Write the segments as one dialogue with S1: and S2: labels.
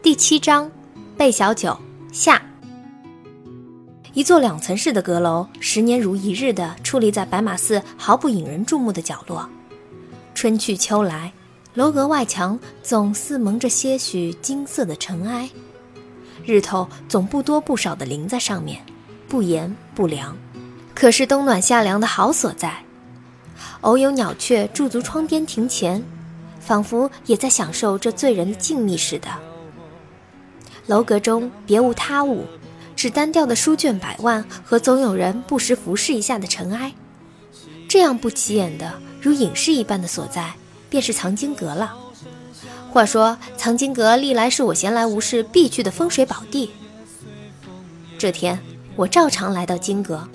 S1: 第七章，贝小九下。一座两层式的阁楼，十年如一日地矗立在白马寺毫不引人注目的角落。春去秋来，楼阁外墙总似蒙着些许金色的尘埃，日头总不多不少地淋在上面，不炎不凉，可是冬暖夏凉的好所在。偶有鸟雀驻足窗边庭前，仿佛也在享受这醉人的静谧似的。楼阁中别无他物，只单调的书卷百万和总有人不时俯视一下的尘埃。这样不起眼的，如隐士一般的所在，便是藏经阁了。话说，藏经阁历来是我闲来无事必去的风水宝地。这天，我照常来到经阁，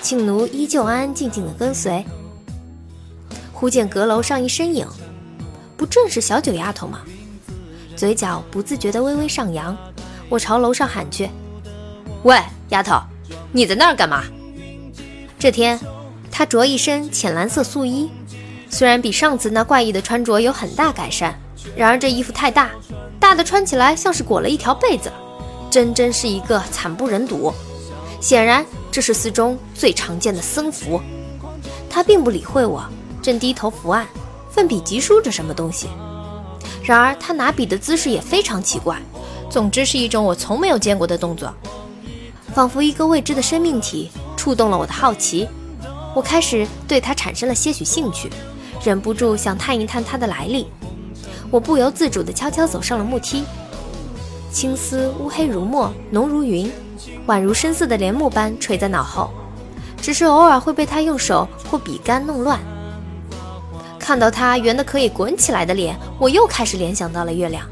S1: 庆奴依旧安安静静的跟随。忽见阁楼上一身影，不正是小九丫头吗？嘴角不自觉地微微上扬，我朝楼上喊去：“
S2: 喂，丫头，你在那儿干嘛？”
S1: 这天，她着一身浅蓝色素衣，虽然比上次那怪异的穿着有很大改善，然而这衣服太大，大的穿起来像是裹了一条被子，真真是一个惨不忍睹。显然，这是寺中最常见的僧服。她并不理会我，正低头伏案，奋笔疾书着什么东西。然而，他拿笔的姿势也非常奇怪，总之是一种我从没有见过的动作，仿佛一个未知的生命体触动了我的好奇。我开始对他产生了些许兴趣，忍不住想探一探他的来历。我不由自主地悄悄走上了木梯，青丝乌黑如墨，浓如云，宛如深色的帘幕般垂在脑后，只是偶尔会被他用手或笔杆弄乱。看到他圆的可以滚起来的脸，我又开始联想到了月亮。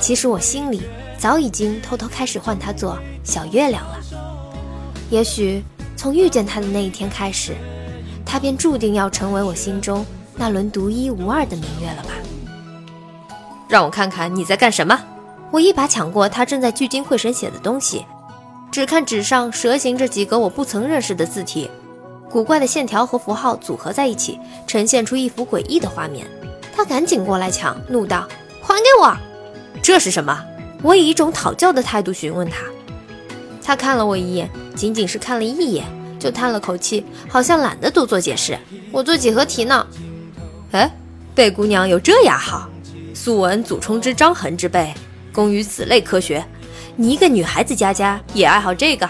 S1: 其实我心里早已经偷偷开始唤他做小月亮了。也许从遇见他的那一天开始，他便注定要成为我心中那轮独一无二的明月了吧？
S2: 让我看看你在干什么。
S1: 我一把抢过他正在聚精会神写的东西，只看纸上蛇形着几个我不曾认识的字体。古怪的线条和符号组合在一起，呈现出一幅诡异的画面。他赶紧过来抢，怒道：“还给我！
S2: 这是什么？”
S1: 我以一种讨教的态度询问他。他看了我一眼，仅仅是看了一眼，就叹了口气，好像懒得多做解释。我做几何题呢。
S2: 哎，贝姑娘有这雅号，素闻祖冲之张衡之辈，工于此类科学。你一个女孩子家家也爱好这个？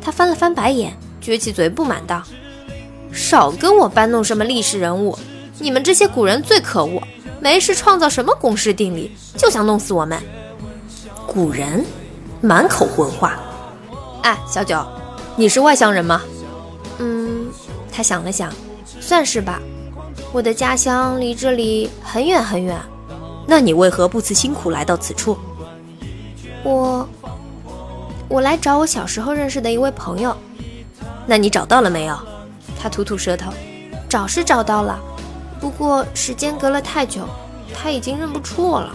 S1: 他翻了翻白眼，撅起嘴不满道。少跟我搬弄什么历史人物，你们这些古人最可恶，没事创造什么公式定理，就想弄死我们。
S2: 古人，满口混话。
S1: 哎，小九，你是外乡人吗？嗯，他想了想，算是吧。我的家乡离这里很远很远。
S2: 那你为何不辞辛苦来到此处？
S1: 我，我来找我小时候认识的一位朋友。
S2: 那你找到了没有？
S1: 他吐吐舌头，找是找到了，不过时间隔了太久，他已经认不出我了。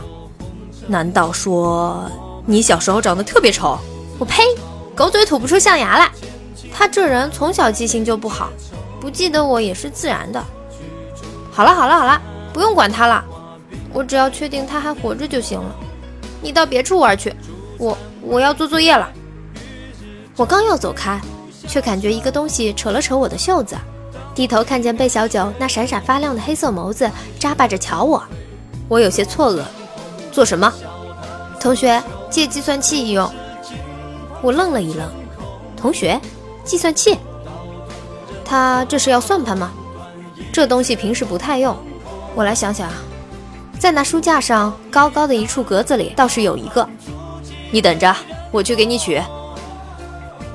S2: 难道说你小时候长得特别丑？
S1: 我呸！狗嘴吐不出象牙来。他这人从小记性就不好，不记得我也是自然的。好了好了好了，不用管他了，我只要确定他还活着就行了。你到别处玩去，我我要做作业了。我刚要走开。却感觉一个东西扯了扯我的袖子，低头看见贝小九那闪闪发亮的黑色眸子眨巴着瞧我，我有些错愕。
S2: 做什么？
S1: 同学，借计算器一用。我愣了一愣。同学，计算器？他这是要算盘吗？这东西平时不太用。我来想想，在那书架上高高的一处格子里倒是有一个。
S2: 你等着，我去给你取。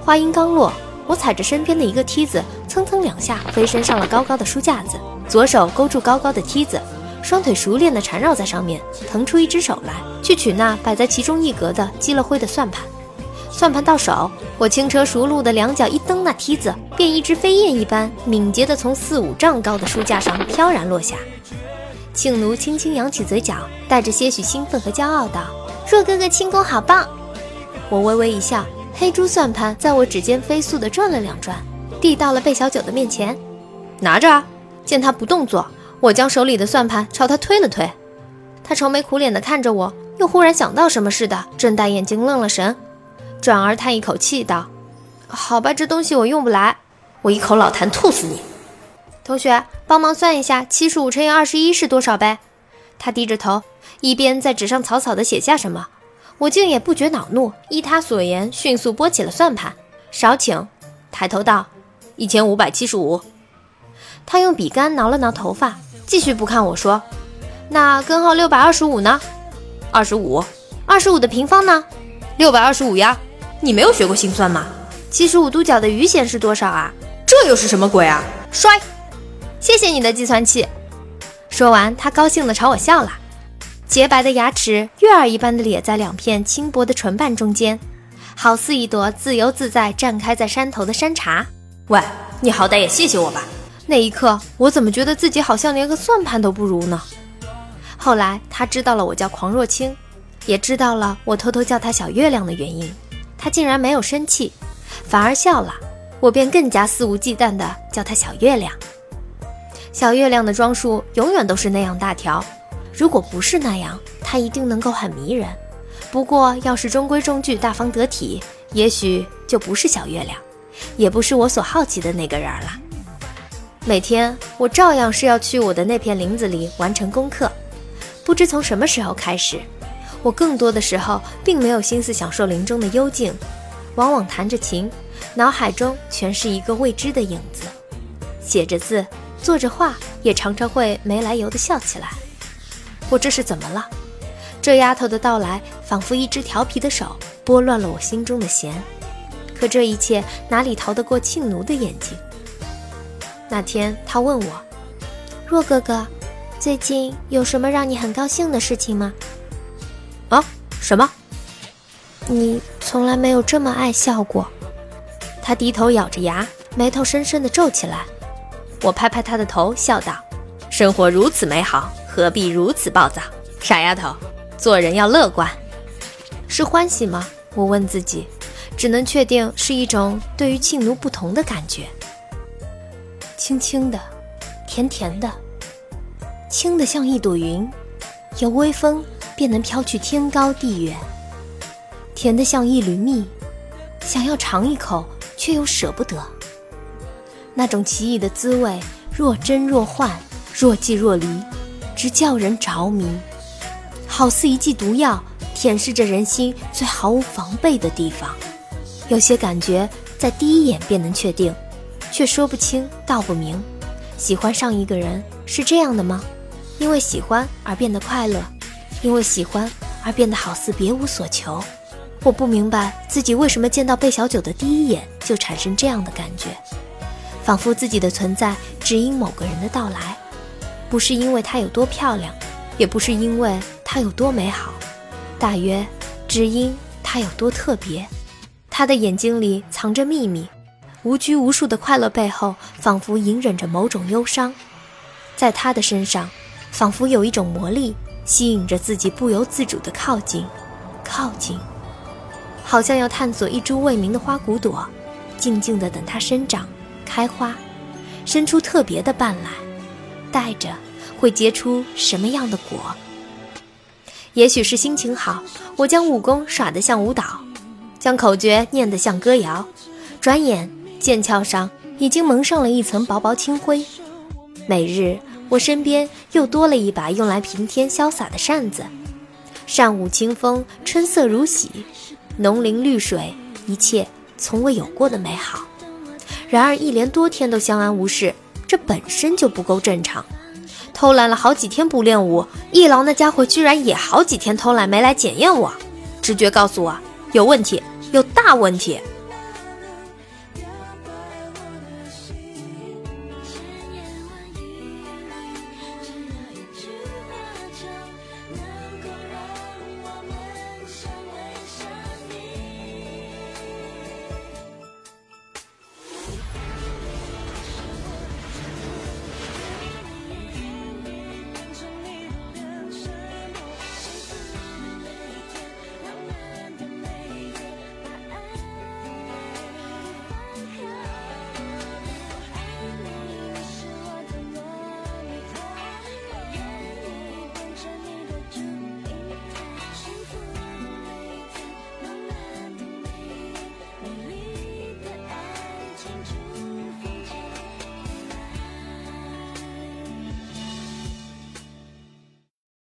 S1: 话音刚落。我踩着身边的一个梯子，蹭蹭两下飞身上了高高的书架子，左手勾住高高的梯子，双腿熟练地缠绕在上面，腾出一只手来去取那摆在其中一格的积了灰的算盘。算盘到手，我轻车熟路的两脚一蹬那梯子，便一只飞燕一般敏捷地从四五丈高的书架上飘然落下。庆奴轻轻扬起嘴角，带着些许兴奋和骄傲道：“若哥哥轻功好棒！”我微微一笑。黑珠算盘在我指尖飞速地转了两转，递到了贝小九的面前，
S2: 拿着。
S1: 见他不动作，我将手里的算盘朝他推了推。他愁眉苦脸地看着我，又忽然想到什么似的，睁大眼睛愣了神，转而叹一口气道：“好吧，这东西我用不来，
S2: 我一口老痰吐死你！”
S1: 同学，帮忙算一下，七十五乘以二十一是多少呗？他低着头，一边在纸上草草地写下什么。我竟也不觉恼怒，依他所言，迅速拨起了算盘。少请，抬头道：“
S2: 一千五百七十五。”
S1: 他用笔杆挠了挠头发，继续不看我说：“那根号六百二十五呢？
S2: 二十五，
S1: 二十五的平方呢？
S2: 六百二十五呀！你没有学过心算吗？
S1: 七十五度角的余弦是多少啊？
S2: 这又是什么鬼啊？
S1: 摔！谢谢你的计算器。说完，他高兴地朝我笑了。洁白的牙齿，月儿一般的咧在两片轻薄的唇瓣中间，好似一朵自由自在绽开在山头的山茶。
S2: 喂，你好歹也谢谢我吧！
S1: 那一刻，我怎么觉得自己好像连个算盘都不如呢？后来他知道了我叫狂若清，也知道了我偷偷叫他小月亮的原因，他竟然没有生气，反而笑了。我便更加肆无忌惮地叫他小月亮。小月亮的装束永远都是那样大条。如果不是那样，他一定能够很迷人。不过，要是中规中矩、大方得体，也许就不是小月亮，也不是我所好奇的那个人了。每天，我照样是要去我的那片林子里完成功课。不知从什么时候开始，我更多的时候并没有心思享受林中的幽静，往往弹着琴，脑海中全是一个未知的影子。写着字，做着画，也常常会没来由的笑起来。我这是怎么了？这丫头的到来，仿佛一只调皮的手，拨乱了我心中的弦。可这一切哪里逃得过庆奴的眼睛？那天他问我：“若哥哥，最近有什么让你很高兴的事情吗？”
S2: 啊？什么？
S1: 你从来没有这么爱笑过。他低头咬着牙，眉头深深的皱起来。我拍拍他的头，笑道：“
S2: 生活如此美好。”何必如此暴躁，傻丫头，做人要乐观。
S1: 是欢喜吗？我问自己，只能确定是一种对于庆奴不同的感觉。轻轻的，甜甜的，轻的像一朵云，有微风便能飘去天高地远；甜的像一缕蜜，想要尝一口却又舍不得。那种奇异的滋味，若真若幻，若即若离。直叫人着迷，好似一剂毒药，舔舐着人心最毫无防备的地方。有些感觉在第一眼便能确定，却说不清道不明。喜欢上一个人是这样的吗？因为喜欢而变得快乐，因为喜欢而变得好似别无所求。我不明白自己为什么见到贝小九的第一眼就产生这样的感觉，仿佛自己的存在只因某个人的到来。不是因为她有多漂亮，也不是因为她有多美好，大约只因她有多特别。她的眼睛里藏着秘密，无拘无束的快乐背后，仿佛隐忍着某种忧伤。在她的身上，仿佛有一种魔力，吸引着自己不由自主的靠近，靠近，好像要探索一株未名的花骨朵，静静的等它生长、开花，伸出特别的瓣来。带着会结出什么样的果？也许是心情好，我将武功耍得像舞蹈，将口诀念得像歌谣。转眼剑鞘上已经蒙上了一层薄薄清灰。每日我身边又多了一把用来平添潇洒的扇子。扇舞清风，春色如洗，浓林绿水，一切从未有过的美好。然而一连多天都相安无事。这本身就不够正常，偷懒了好几天不练武，一郎那家伙居然也好几天偷懒没来检验我，直觉告诉我有问题，有大问题。